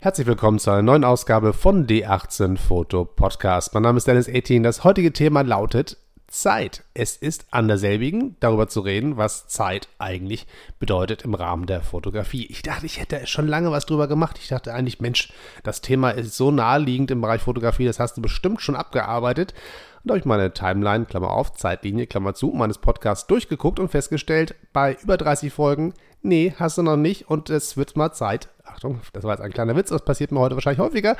Herzlich willkommen zu einer neuen Ausgabe von D18 Foto Podcast. Mein Name ist Dennis 18. Das heutige Thema lautet Zeit. Es ist an derselbigen, darüber zu reden, was Zeit eigentlich bedeutet im Rahmen der Fotografie. Ich dachte, ich hätte schon lange was drüber gemacht. Ich dachte eigentlich, Mensch, das Thema ist so naheliegend im Bereich Fotografie, das hast du bestimmt schon abgearbeitet. Und habe ich meine Timeline, Klammer auf, Zeitlinie, Klammer zu, meines Podcasts durchgeguckt und festgestellt, bei über 30 Folgen, nee, hast du noch nicht und es wird mal Zeit, Achtung, das war jetzt ein kleiner Witz, das passiert mir heute wahrscheinlich häufiger,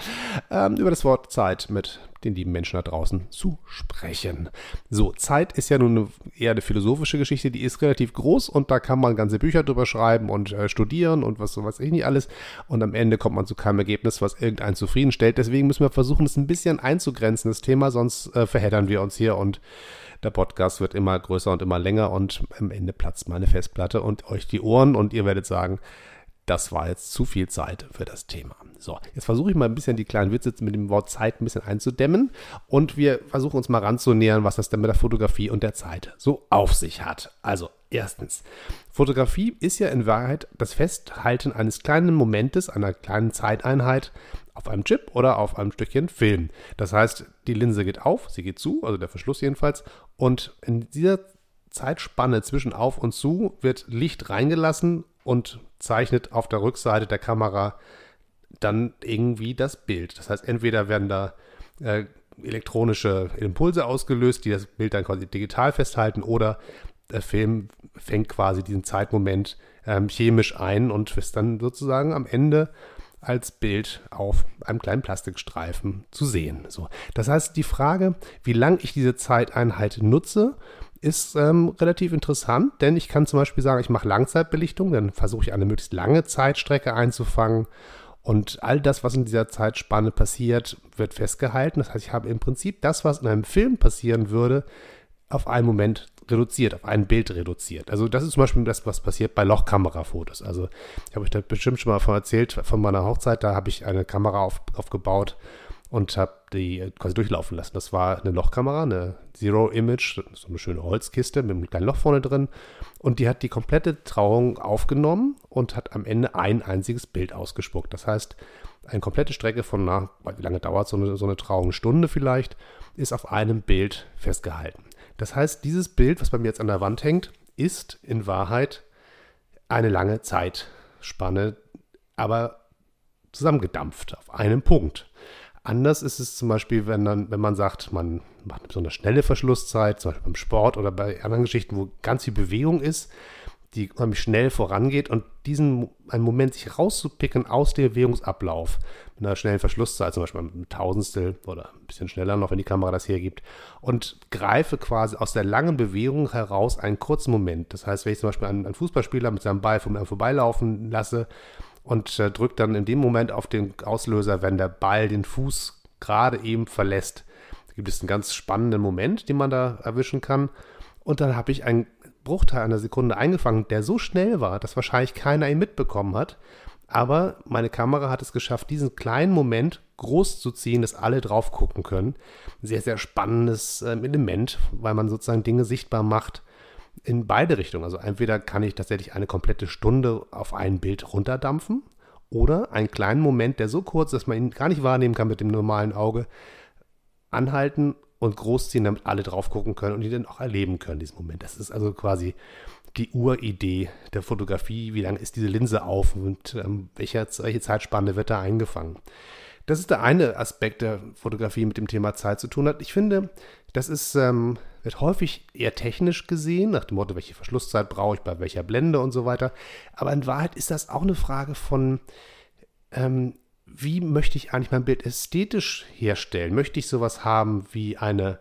ähm, über das Wort Zeit mit den lieben Menschen da draußen zu sprechen. So, Zeit ist ja nun eine, eher eine philosophische Geschichte, die ist relativ groß und da kann man ganze Bücher drüber schreiben und äh, studieren und was so weiß ich nicht alles. Und am Ende kommt man zu keinem Ergebnis, was irgendeinen zufriedenstellt. Deswegen müssen wir versuchen, es ein bisschen einzugrenzen, das Thema, sonst äh, verheddern wir uns hier und der Podcast wird immer größer und immer länger und am Ende platzt meine Festplatte und euch die Ohren und ihr werdet sagen, das war jetzt zu viel Zeit für das Thema. So, jetzt versuche ich mal ein bisschen die kleinen Witze mit dem Wort Zeit ein bisschen einzudämmen und wir versuchen uns mal ranzunähern, was das denn mit der Fotografie und der Zeit so auf sich hat. Also, erstens, Fotografie ist ja in Wahrheit das Festhalten eines kleinen Momentes, einer kleinen Zeiteinheit auf einem Chip oder auf einem Stückchen Film. Das heißt, die Linse geht auf, sie geht zu, also der Verschluss jedenfalls, und in dieser Zeitspanne zwischen auf und zu wird Licht reingelassen und zeichnet auf der Rückseite der Kamera dann irgendwie das Bild. Das heißt, entweder werden da äh, elektronische Impulse ausgelöst, die das Bild dann quasi digital festhalten, oder der Film fängt quasi diesen Zeitmoment ähm, chemisch ein und ist dann sozusagen am Ende als Bild auf einem kleinen Plastikstreifen zu sehen. So. Das heißt, die Frage, wie lange ich diese Zeiteinheit nutze, ist ähm, relativ interessant, denn ich kann zum Beispiel sagen, ich mache Langzeitbelichtung, dann versuche ich eine möglichst lange Zeitstrecke einzufangen und all das, was in dieser Zeitspanne passiert, wird festgehalten. Das heißt, ich habe im Prinzip das, was in einem Film passieren würde, auf einen Moment reduziert, auf ein Bild reduziert. Also das ist zum Beispiel das, was passiert bei Lochkamerafotos. Also ich habe euch da bestimmt schon mal von erzählt, von meiner Hochzeit, da habe ich eine Kamera auf, aufgebaut und habe die quasi durchlaufen lassen. Das war eine Lochkamera, eine Zero Image, so eine schöne Holzkiste mit einem kleinen Loch vorne drin. Und die hat die komplette Trauung aufgenommen und hat am Ende ein einziges Bild ausgespuckt. Das heißt, eine komplette Strecke von, na, wie lange dauert so eine, so eine Trauung? Stunde vielleicht, ist auf einem Bild festgehalten. Das heißt, dieses Bild, was bei mir jetzt an der Wand hängt, ist in Wahrheit eine lange Zeitspanne, aber zusammengedampft auf einem Punkt. Anders ist es zum Beispiel, wenn, dann, wenn man sagt, man macht eine besonders schnelle Verschlusszeit, zum Beispiel beim Sport oder bei anderen Geschichten, wo ganz viel Bewegung ist, die schnell vorangeht und diesen einen Moment sich rauszupicken aus dem Bewegungsablauf mit einer schnellen Verschlusszeit, zum Beispiel ein Tausendstel oder ein bisschen schneller noch, wenn die Kamera das hergibt, und greife quasi aus der langen Bewegung heraus einen kurzen Moment. Das heißt, wenn ich zum Beispiel einen, einen Fußballspieler mit seinem Ball vom vorbeilaufen lasse, und äh, drückt dann in dem Moment auf den Auslöser, wenn der Ball den Fuß gerade eben verlässt. Da gibt es einen ganz spannenden Moment, den man da erwischen kann. Und dann habe ich einen Bruchteil einer Sekunde eingefangen, der so schnell war, dass wahrscheinlich keiner ihn mitbekommen hat. Aber meine Kamera hat es geschafft, diesen kleinen Moment groß zu ziehen, dass alle drauf gucken können. Sehr, sehr spannendes äh, Element, weil man sozusagen Dinge sichtbar macht, in beide Richtungen. Also entweder kann ich tatsächlich eine komplette Stunde auf ein Bild runterdampfen oder einen kleinen Moment, der so kurz ist, dass man ihn gar nicht wahrnehmen kann mit dem normalen Auge, anhalten und großziehen, damit alle drauf gucken können und ihn dann auch erleben können, diesen Moment. Das ist also quasi die Uridee der Fotografie. Wie lange ist diese Linse auf und ähm, welche, welche Zeitspanne wird da eingefangen? Das ist der eine Aspekt der Fotografie mit dem Thema Zeit zu tun hat. Ich finde, das ist, ähm, wird häufig eher technisch gesehen, nach dem Motto, welche Verschlusszeit brauche ich bei welcher Blende und so weiter. Aber in Wahrheit ist das auch eine Frage von, ähm, wie möchte ich eigentlich mein Bild ästhetisch herstellen? Möchte ich sowas haben wie eine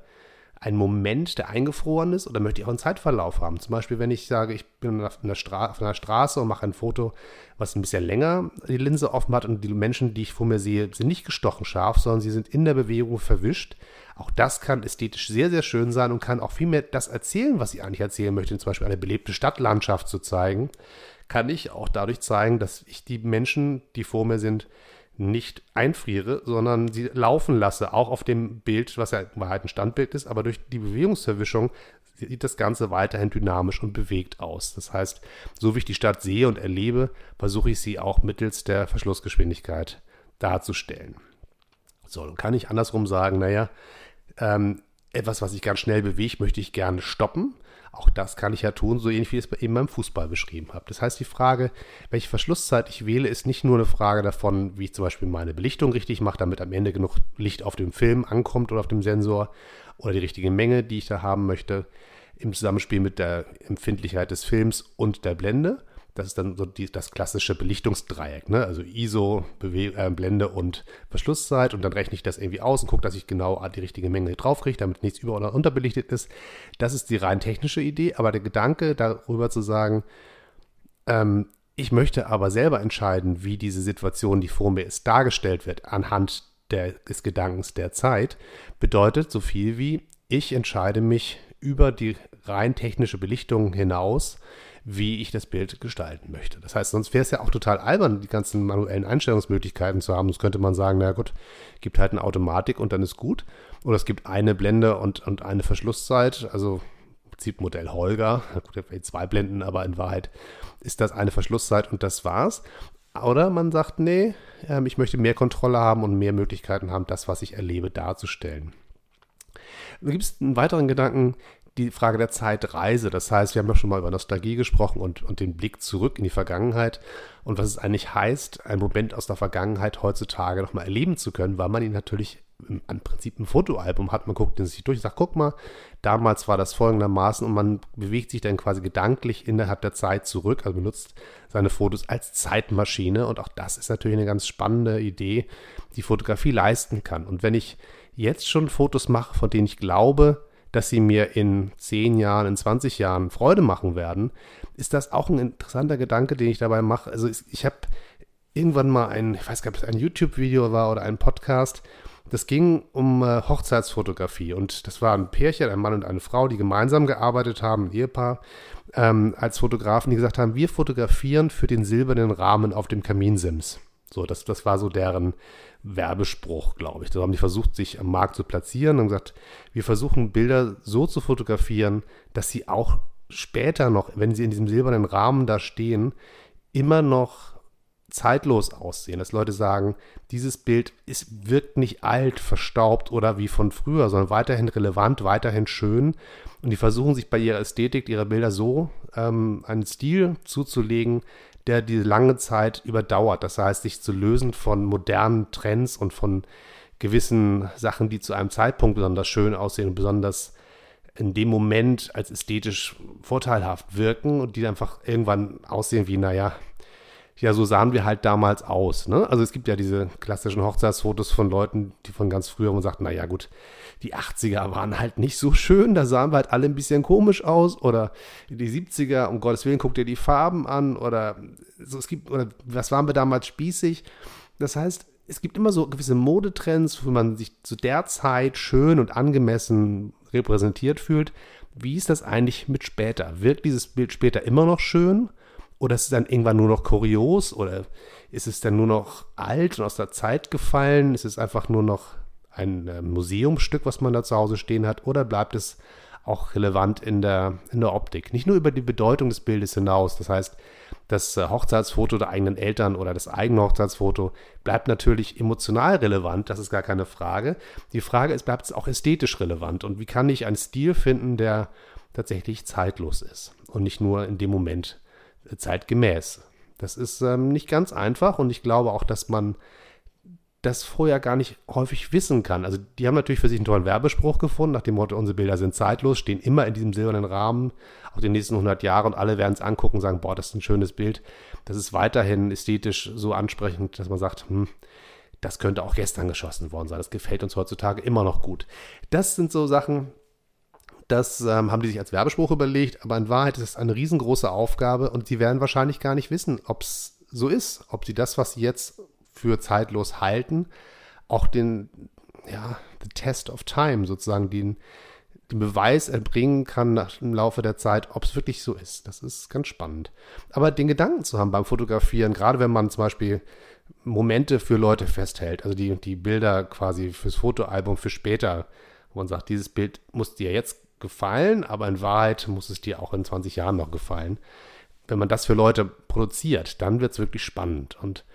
ein Moment, der eingefroren ist, oder möchte ich auch einen Zeitverlauf haben? Zum Beispiel, wenn ich sage, ich bin auf einer, Stra auf einer Straße und mache ein Foto, was ein bisschen länger die Linse offen hat und die Menschen, die ich vor mir sehe, sind nicht gestochen scharf, sondern sie sind in der Bewegung verwischt. Auch das kann ästhetisch sehr, sehr schön sein und kann auch viel mehr das erzählen, was ich eigentlich erzählen möchte, zum Beispiel eine belebte Stadtlandschaft zu zeigen, kann ich auch dadurch zeigen, dass ich die Menschen, die vor mir sind, nicht einfriere, sondern sie laufen lasse, auch auf dem Bild, was ja in Wahrheit ein Standbild ist, aber durch die Bewegungsverwischung sieht das Ganze weiterhin dynamisch und bewegt aus. Das heißt, so wie ich die Stadt sehe und erlebe, versuche ich sie auch mittels der Verschlussgeschwindigkeit darzustellen. So, dann kann ich andersrum sagen, naja, ähm, etwas, was sich ganz schnell bewegt, möchte ich gerne stoppen. Auch das kann ich ja tun, so ähnlich wie ich es eben beim Fußball beschrieben habe. Das heißt, die Frage, welche Verschlusszeit ich wähle, ist nicht nur eine Frage davon, wie ich zum Beispiel meine Belichtung richtig mache, damit am Ende genug Licht auf dem Film ankommt oder auf dem Sensor oder die richtige Menge, die ich da haben möchte, im Zusammenspiel mit der Empfindlichkeit des Films und der Blende, das ist dann so die, das klassische Belichtungsdreieck, ne? Also ISO, Bewe äh, Blende und Verschlusszeit und dann rechne ich das irgendwie aus und gucke, dass ich genau die richtige Menge drauf kriege, damit nichts über- oder unterbelichtet ist. Das ist die rein technische Idee, aber der Gedanke darüber zu sagen, ähm, ich möchte aber selber entscheiden, wie diese Situation, die vor mir ist, dargestellt wird, anhand der, des Gedankens der Zeit, bedeutet so viel wie, ich entscheide mich über die rein technische Belichtung hinaus, wie ich das Bild gestalten möchte. Das heißt, sonst wäre es ja auch total albern, die ganzen manuellen Einstellungsmöglichkeiten zu haben. Sonst könnte man sagen, na gut, gibt halt eine Automatik und dann ist gut. Oder es gibt eine Blende und, und eine Verschlusszeit. Also im Prinzip Modell Holger. Gut, zwei Blenden, aber in Wahrheit ist das eine Verschlusszeit und das war's. Oder man sagt, nee, ähm, ich möchte mehr Kontrolle haben und mehr Möglichkeiten haben, das, was ich erlebe, darzustellen. Da gibt es einen weiteren Gedanken, die Frage der Zeitreise. Das heißt, wir haben ja schon mal über Nostalgie gesprochen und, und den Blick zurück in die Vergangenheit und was es eigentlich heißt, einen Moment aus der Vergangenheit heutzutage nochmal erleben zu können, weil man ihn natürlich im, im Prinzip ein Fotoalbum hat. Man guckt sich durch sagt, guck mal, damals war das folgendermaßen und man bewegt sich dann quasi gedanklich innerhalb der Zeit zurück, also benutzt seine Fotos als Zeitmaschine und auch das ist natürlich eine ganz spannende Idee, die Fotografie leisten kann. Und wenn ich jetzt schon Fotos mache, von denen ich glaube, dass sie mir in 10 Jahren, in 20 Jahren Freude machen werden, ist das auch ein interessanter Gedanke, den ich dabei mache. Also ich habe irgendwann mal ein, ich weiß gar nicht, ob es ein YouTube-Video war oder ein Podcast, das ging um äh, Hochzeitsfotografie und das war ein Pärchen, ein Mann und eine Frau, die gemeinsam gearbeitet haben, ein Ehepaar, ähm, als Fotografen, die gesagt haben, wir fotografieren für den silbernen Rahmen auf dem Kaminsims. So, das, das war so deren Werbespruch, glaube ich. Da haben die versucht, sich am Markt zu platzieren und gesagt, wir versuchen Bilder so zu fotografieren, dass sie auch später noch, wenn sie in diesem silbernen Rahmen da stehen, immer noch zeitlos aussehen. Dass Leute sagen, dieses Bild ist, wirkt nicht alt, verstaubt oder wie von früher, sondern weiterhin relevant, weiterhin schön. Und die versuchen sich bei ihrer Ästhetik ihrer Bilder so ähm, einen Stil zuzulegen, der diese lange Zeit überdauert. Das heißt, sich zu lösen von modernen Trends und von gewissen Sachen, die zu einem Zeitpunkt besonders schön aussehen und besonders in dem Moment als ästhetisch vorteilhaft wirken und die einfach irgendwann aussehen wie, naja, ja, so sahen wir halt damals aus. Ne? Also es gibt ja diese klassischen Hochzeitsfotos von Leuten, die von ganz früher und sagt, naja gut, die 80er waren halt nicht so schön, da sahen wir halt alle ein bisschen komisch aus. Oder die 70er, um Gottes Willen, guck dir die Farben an. Oder so, es gibt, oder was waren wir damals spießig? Das heißt, es gibt immer so gewisse Modetrends, wo man sich zu der Zeit schön und angemessen repräsentiert fühlt. Wie ist das eigentlich mit später? Wirkt dieses Bild später immer noch schön? Oder ist es dann irgendwann nur noch kurios? Oder ist es dann nur noch alt und aus der Zeit gefallen? Ist es einfach nur noch ein äh, Museumsstück, was man da zu Hause stehen hat? Oder bleibt es auch relevant in der, in der Optik? Nicht nur über die Bedeutung des Bildes hinaus. Das heißt, das äh, Hochzeitsfoto der eigenen Eltern oder das eigene Hochzeitsfoto bleibt natürlich emotional relevant, das ist gar keine Frage. Die Frage ist, bleibt es auch ästhetisch relevant? Und wie kann ich einen Stil finden, der tatsächlich zeitlos ist und nicht nur in dem Moment zeitgemäß. Das ist ähm, nicht ganz einfach und ich glaube auch, dass man das vorher gar nicht häufig wissen kann. Also die haben natürlich für sich einen tollen Werbespruch gefunden, nach dem Motto, unsere Bilder sind zeitlos, stehen immer in diesem silbernen Rahmen, auch die nächsten 100 Jahre und alle werden es angucken und sagen, boah, das ist ein schönes Bild. Das ist weiterhin ästhetisch so ansprechend, dass man sagt, hm, das könnte auch gestern geschossen worden sein. Das gefällt uns heutzutage immer noch gut. Das sind so Sachen, das ähm, haben die sich als Werbespruch überlegt, aber in Wahrheit ist es eine riesengroße Aufgabe und sie werden wahrscheinlich gar nicht wissen, ob es so ist, ob sie das, was sie jetzt für zeitlos halten, auch den, ja, the test of time sozusagen, den, den Beweis erbringen kann nach, im Laufe der Zeit, ob es wirklich so ist. Das ist ganz spannend. Aber den Gedanken zu haben beim Fotografieren, gerade wenn man zum Beispiel Momente für Leute festhält, also die, die Bilder quasi fürs Fotoalbum für später, wo man sagt, dieses Bild muss dir jetzt gefallen, aber in Wahrheit muss es dir auch in 20 Jahren noch gefallen. Wenn man das für Leute produziert, dann wird es wirklich spannend. Und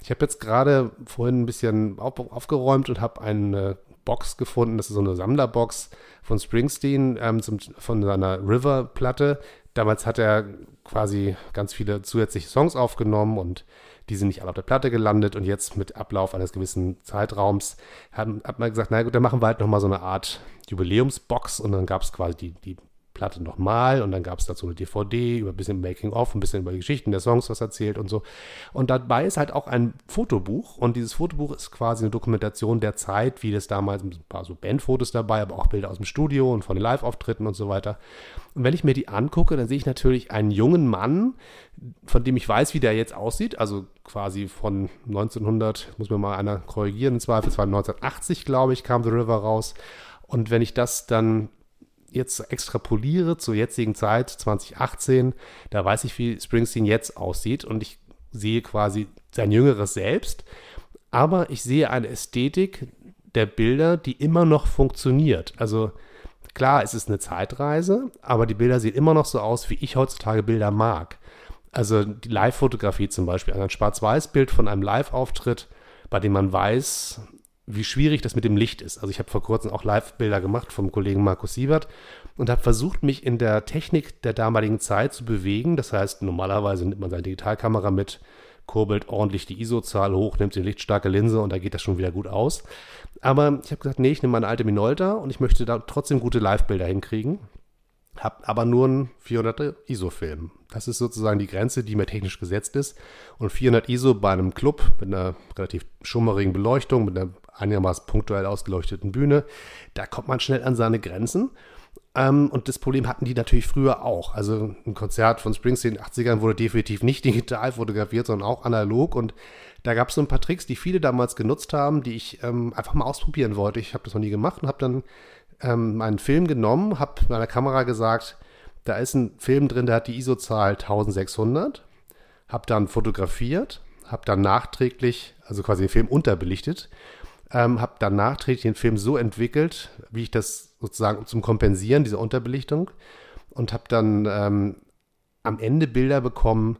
Ich habe jetzt gerade vorhin ein bisschen auf, aufgeräumt und habe eine Box gefunden. Das ist so eine Sammlerbox von Springsteen ähm, zum, von seiner River-Platte. Damals hat er quasi ganz viele zusätzliche Songs aufgenommen und die sind nicht alle auf der Platte gelandet. Und jetzt mit Ablauf eines gewissen Zeitraums haben, hat man gesagt, na gut, dann machen wir halt nochmal so eine Art Jubiläumsbox. Und dann gab es quasi die, die Platte nochmal und dann gab es dazu eine DVD über ein bisschen Making-of, ein bisschen über die Geschichten der Songs was erzählt und so. Und dabei ist halt auch ein Fotobuch und dieses Fotobuch ist quasi eine Dokumentation der Zeit, wie das damals, ein paar so Bandfotos dabei, aber auch Bilder aus dem Studio und von den Live-Auftritten und so weiter. Und wenn ich mir die angucke, dann sehe ich natürlich einen jungen Mann, von dem ich weiß, wie der jetzt aussieht, also quasi von 1900, muss mir mal einer korrigieren, im Zweifelsfall 1980, glaube ich, kam The River raus. Und wenn ich das dann jetzt extrapoliere zur jetzigen Zeit, 2018, da weiß ich, wie Springsteen jetzt aussieht und ich sehe quasi sein jüngeres Selbst, aber ich sehe eine Ästhetik der Bilder, die immer noch funktioniert. Also klar, es ist eine Zeitreise, aber die Bilder sehen immer noch so aus, wie ich heutzutage Bilder mag. Also die Live-Fotografie zum Beispiel, ein Schwarz-Weiß-Bild von einem Live-Auftritt, bei dem man weiß, wie schwierig das mit dem Licht ist. Also ich habe vor kurzem auch Live-Bilder gemacht vom Kollegen Markus Siebert und habe versucht, mich in der Technik der damaligen Zeit zu bewegen. Das heißt, normalerweise nimmt man seine Digitalkamera mit, kurbelt ordentlich die ISO-Zahl hoch, nimmt die lichtstarke Linse und da geht das schon wieder gut aus. Aber ich habe gesagt, nee, ich nehme meine alte Minolta und ich möchte da trotzdem gute Live-Bilder hinkriegen. Habe aber nur einen 400 ISO-Film. Das ist sozusagen die Grenze, die mir technisch gesetzt ist. Und 400 ISO bei einem Club mit einer relativ schummerigen Beleuchtung, mit einer einigermaßen punktuell ausgeleuchteten Bühne, da kommt man schnell an seine Grenzen. Ähm, und das Problem hatten die natürlich früher auch. Also ein Konzert von Springsteen in den 80ern wurde definitiv nicht digital fotografiert, sondern auch analog. Und da gab es so ein paar Tricks, die viele damals genutzt haben, die ich ähm, einfach mal ausprobieren wollte. Ich habe das noch nie gemacht und habe dann ähm, meinen Film genommen, habe meiner Kamera gesagt, da ist ein Film drin, der hat die ISO-Zahl 1600, habe dann fotografiert, habe dann nachträglich, also quasi den Film unterbelichtet ähm, habe dann nachträglich den Film so entwickelt, wie ich das sozusagen zum Kompensieren dieser Unterbelichtung und habe dann ähm, am Ende Bilder bekommen,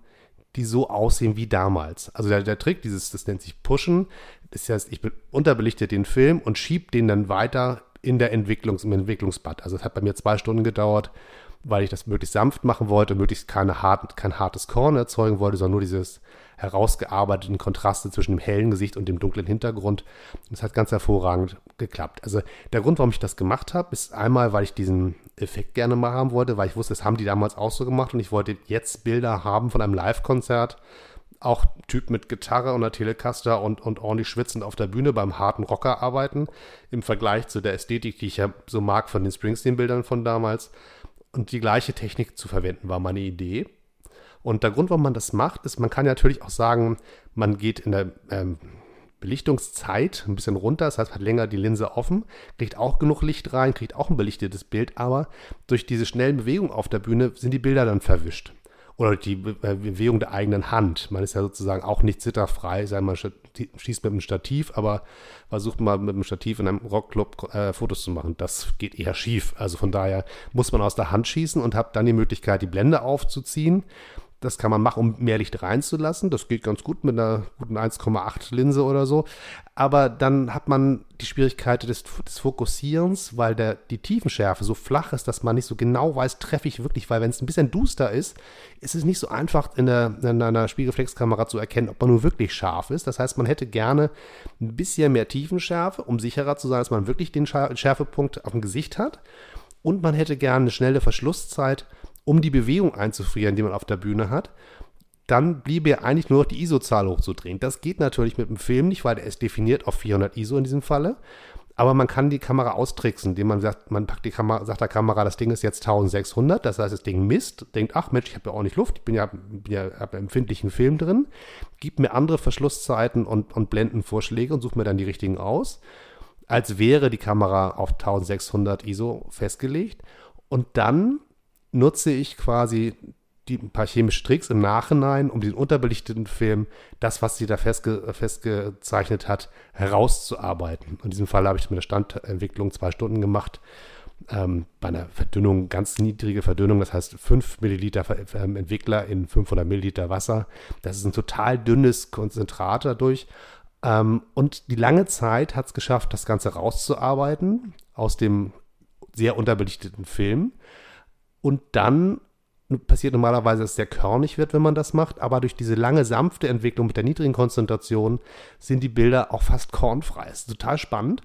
die so aussehen wie damals. Also der, der Trick, dieses, das nennt sich Pushen, das heißt, ich unterbelichte den Film und schiebe den dann weiter in der Entwicklungs, im Entwicklungsbad. Also es hat bei mir zwei Stunden gedauert, weil ich das möglichst sanft machen wollte, möglichst keine hart, kein hartes Korn erzeugen wollte, sondern nur dieses herausgearbeiteten Kontraste zwischen dem hellen Gesicht und dem dunklen Hintergrund. Das hat ganz hervorragend geklappt. Also der Grund, warum ich das gemacht habe, ist einmal, weil ich diesen Effekt gerne mal haben wollte, weil ich wusste, das haben die damals auch so gemacht und ich wollte jetzt Bilder haben von einem Live-Konzert. Auch Typ mit Gitarre und einer Telecaster und, und ordentlich schwitzend auf der Bühne beim harten Rocker arbeiten. Im Vergleich zu der Ästhetik, die ich ja so mag von den Springsteen-Bildern von damals. Und die gleiche Technik zu verwenden, war meine Idee. Und der Grund, warum man das macht, ist, man kann ja natürlich auch sagen, man geht in der ähm, Belichtungszeit ein bisschen runter, das heißt, hat länger die Linse offen, kriegt auch genug Licht rein, kriegt auch ein belichtetes Bild, aber durch diese schnellen Bewegungen auf der Bühne sind die Bilder dann verwischt. Oder die äh, Bewegung der eigenen Hand. Man ist ja sozusagen auch nicht zitterfrei, sei mal schießt mit einem Stativ, aber versucht mal mit einem Stativ in einem Rockclub äh, Fotos zu machen. Das geht eher schief. Also von daher muss man aus der Hand schießen und hat dann die Möglichkeit, die Blende aufzuziehen das kann man machen, um mehr Licht reinzulassen. Das geht ganz gut mit einer guten 1,8 Linse oder so. Aber dann hat man die Schwierigkeit des, des Fokussierens, weil der, die Tiefenschärfe so flach ist, dass man nicht so genau weiß, treffe ich wirklich, weil wenn es ein bisschen duster ist, ist es nicht so einfach in, der, in einer Spiegelreflexkamera zu erkennen, ob man nur wirklich scharf ist. Das heißt, man hätte gerne ein bisschen mehr Tiefenschärfe, um sicherer zu sein, dass man wirklich den Schärfepunkt auf dem Gesicht hat. Und man hätte gerne eine schnelle Verschlusszeit, um die Bewegung einzufrieren, die man auf der Bühne hat, dann bliebe ja eigentlich nur noch die ISO-Zahl hochzudrehen. Das geht natürlich mit dem Film nicht, weil der ist definiert auf 400 ISO in diesem Falle. Aber man kann die Kamera austricksen, indem man sagt, man packt die Kamera, sagt der Kamera, das Ding ist jetzt 1600, das heißt, das Ding misst, denkt, ach Mensch, ich habe ja auch nicht Luft, ich bin ja, bin ja habe empfindlichen Film drin, gibt mir andere Verschlusszeiten und, und Blendenvorschläge und sucht mir dann die richtigen aus, als wäre die Kamera auf 1600 ISO festgelegt. Und dann nutze ich quasi die ein paar chemische Tricks im Nachhinein, um den unterbelichteten Film, das, was sie da festge festgezeichnet hat, herauszuarbeiten. In diesem Fall habe ich mit der Standentwicklung zwei Stunden gemacht ähm, bei einer Verdünnung, ganz niedrige Verdünnung, das heißt 5 Milliliter ähm, Entwickler in 500 Milliliter Wasser. Das ist ein total dünnes Konzentrat dadurch. Ähm, und die lange Zeit hat es geschafft, das Ganze rauszuarbeiten aus dem sehr unterbelichteten Film. Und dann passiert normalerweise, dass es sehr körnig wird, wenn man das macht, aber durch diese lange, sanfte Entwicklung mit der niedrigen Konzentration sind die Bilder auch fast kornfrei. Das ist total spannend.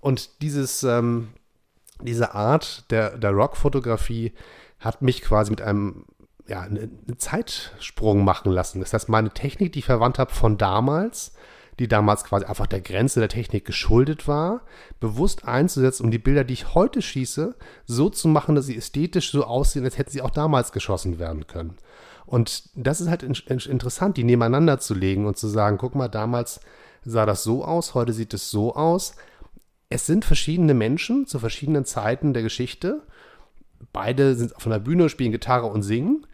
Und dieses, ähm, diese Art der, der Rock-Fotografie hat mich quasi mit einem ja, einen Zeitsprung machen lassen. Das heißt, meine Technik, die ich verwandt habe von damals, die damals quasi einfach der Grenze der Technik geschuldet war, bewusst einzusetzen, um die Bilder, die ich heute schieße, so zu machen, dass sie ästhetisch so aussehen, als hätten sie auch damals geschossen werden können. Und das ist halt in, in, interessant, die nebeneinander zu legen und zu sagen, guck mal, damals sah das so aus, heute sieht es so aus. Es sind verschiedene Menschen zu verschiedenen Zeiten der Geschichte. Beide sind auf einer Bühne, spielen Gitarre und singen.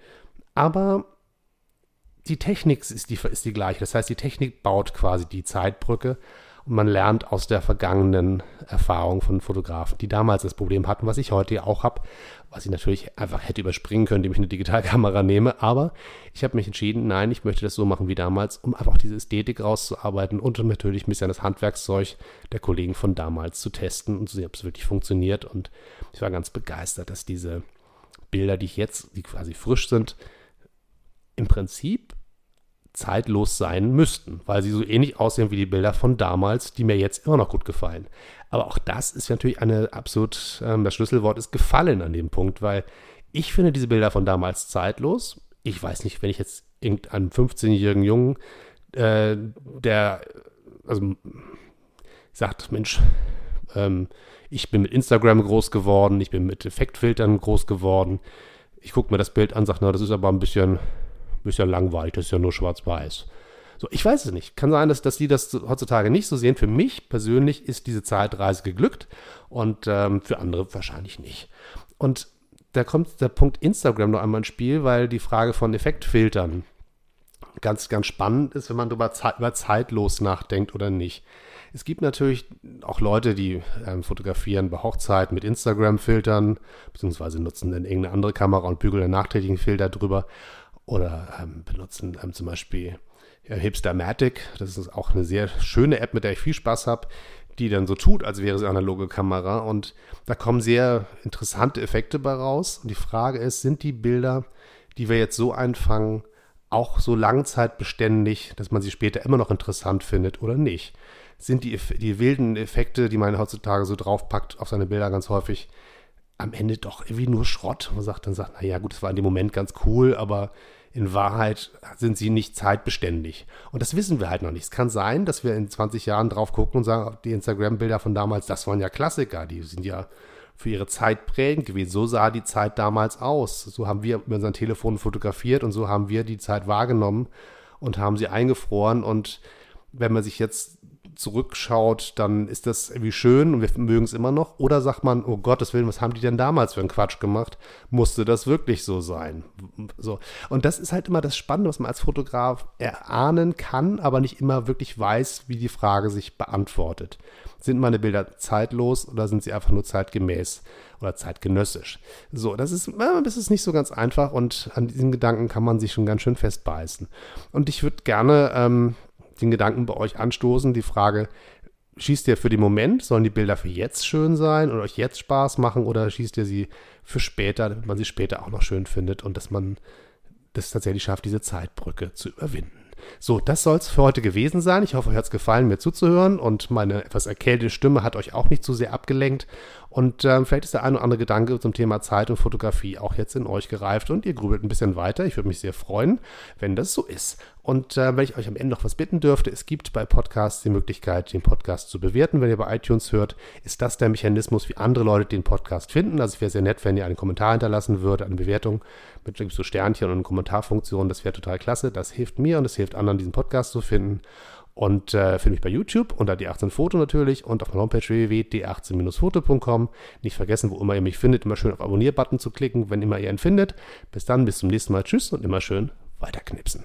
Aber die Technik ist die, ist die gleiche. Das heißt, die Technik baut quasi die Zeitbrücke und man lernt aus der vergangenen Erfahrung von Fotografen, die damals das Problem hatten, was ich heute auch habe, was ich natürlich einfach hätte überspringen können, indem ich eine Digitalkamera nehme. Aber ich habe mich entschieden, nein, ich möchte das so machen wie damals, um einfach diese Ästhetik rauszuarbeiten und natürlich ein bisschen das Handwerkszeug der Kollegen von damals zu testen und zu sehen, ob es wirklich funktioniert. Und ich war ganz begeistert, dass diese Bilder, die ich jetzt, die quasi frisch sind, im Prinzip zeitlos sein müssten, weil sie so ähnlich aussehen wie die Bilder von damals, die mir jetzt immer noch gut gefallen. Aber auch das ist natürlich eine absolut, ähm, das Schlüsselwort ist gefallen an dem Punkt, weil ich finde diese Bilder von damals zeitlos. Ich weiß nicht, wenn ich jetzt irgendeinen 15-jährigen Jungen, äh, der, also sagt, Mensch, ähm, ich bin mit Instagram groß geworden, ich bin mit Effektfiltern groß geworden. Ich gucke mir das Bild an, sage, na, das ist aber ein bisschen ist ja langweilig, das ist ja nur schwarz-weiß. So, ich weiß es nicht. Kann sein, dass, dass die das heutzutage nicht so sehen. Für mich persönlich ist diese Zeitreise geglückt und ähm, für andere wahrscheinlich nicht. Und da kommt der Punkt Instagram noch einmal ins Spiel, weil die Frage von Effektfiltern ganz, ganz spannend ist, wenn man darüber Zeit, über zeitlos nachdenkt oder nicht. Es gibt natürlich auch Leute, die ähm, fotografieren bei Hochzeiten mit Instagram-Filtern, beziehungsweise nutzen dann irgendeine andere Kamera und bügeln einen nachträglichen Filter drüber oder ähm, benutzen ähm, zum Beispiel ja, Hipstermatic. Das ist auch eine sehr schöne App, mit der ich viel Spaß habe, die dann so tut, als wäre sie eine analoge Kamera. Und da kommen sehr interessante Effekte bei raus. Und die Frage ist, sind die Bilder, die wir jetzt so einfangen, auch so langzeitbeständig, dass man sie später immer noch interessant findet oder nicht? Sind die, die wilden Effekte, die man heutzutage so draufpackt auf seine Bilder ganz häufig, am Ende doch irgendwie nur Schrott. Man sagt dann sagt, naja, gut, es war in dem Moment ganz cool, aber in Wahrheit sind sie nicht zeitbeständig. Und das wissen wir halt noch nicht. Es kann sein, dass wir in 20 Jahren drauf gucken und sagen, die Instagram-Bilder von damals, das waren ja Klassiker, die sind ja für ihre Zeit prägend gewesen. So sah die Zeit damals aus. So haben wir mit unseren Telefonen fotografiert und so haben wir die Zeit wahrgenommen und haben sie eingefroren. Und wenn man sich jetzt zurückschaut, dann ist das irgendwie schön und wir mögen es immer noch. Oder sagt man, oh Gottes Willen, was haben die denn damals für einen Quatsch gemacht? Musste das wirklich so sein? So. Und das ist halt immer das Spannende, was man als Fotograf erahnen kann, aber nicht immer wirklich weiß, wie die Frage sich beantwortet. Sind meine Bilder zeitlos oder sind sie einfach nur zeitgemäß oder zeitgenössisch? So, das ist, das ist nicht so ganz einfach und an diesen Gedanken kann man sich schon ganz schön festbeißen. Und ich würde gerne ähm, den Gedanken bei euch anstoßen, die Frage, schießt ihr für den Moment, sollen die Bilder für jetzt schön sein und euch jetzt Spaß machen oder schießt ihr sie für später, damit man sie später auch noch schön findet und dass man das tatsächlich schafft, diese Zeitbrücke zu überwinden. So, das soll es für heute gewesen sein. Ich hoffe, euch hat es gefallen, mir zuzuhören und meine etwas erkältete Stimme hat euch auch nicht zu sehr abgelenkt. Und ähm, vielleicht ist der ein oder andere Gedanke zum Thema Zeit und Fotografie auch jetzt in euch gereift und ihr grübelt ein bisschen weiter. Ich würde mich sehr freuen, wenn das so ist. Und äh, wenn ich euch am Ende noch was bitten dürfte, es gibt bei Podcasts die Möglichkeit, den Podcast zu bewerten. Wenn ihr bei iTunes hört, ist das der Mechanismus, wie andere Leute den Podcast finden. Also es wäre sehr nett, wenn ihr einen Kommentar hinterlassen würdet, eine Bewertung mit so Sternchen und Kommentarfunktion. Das wäre total klasse. Das hilft mir und es hilft anderen, diesen Podcast zu finden. Und äh, finde mich bei YouTube unter D18 Foto natürlich und auf meiner Homepage www.d18-foto.com. Nicht vergessen, wo immer ihr mich findet, immer schön auf Abonnier-Button zu klicken, wenn immer ihr ihn findet. Bis dann, bis zum nächsten Mal. Tschüss und immer schön weiterknipsen.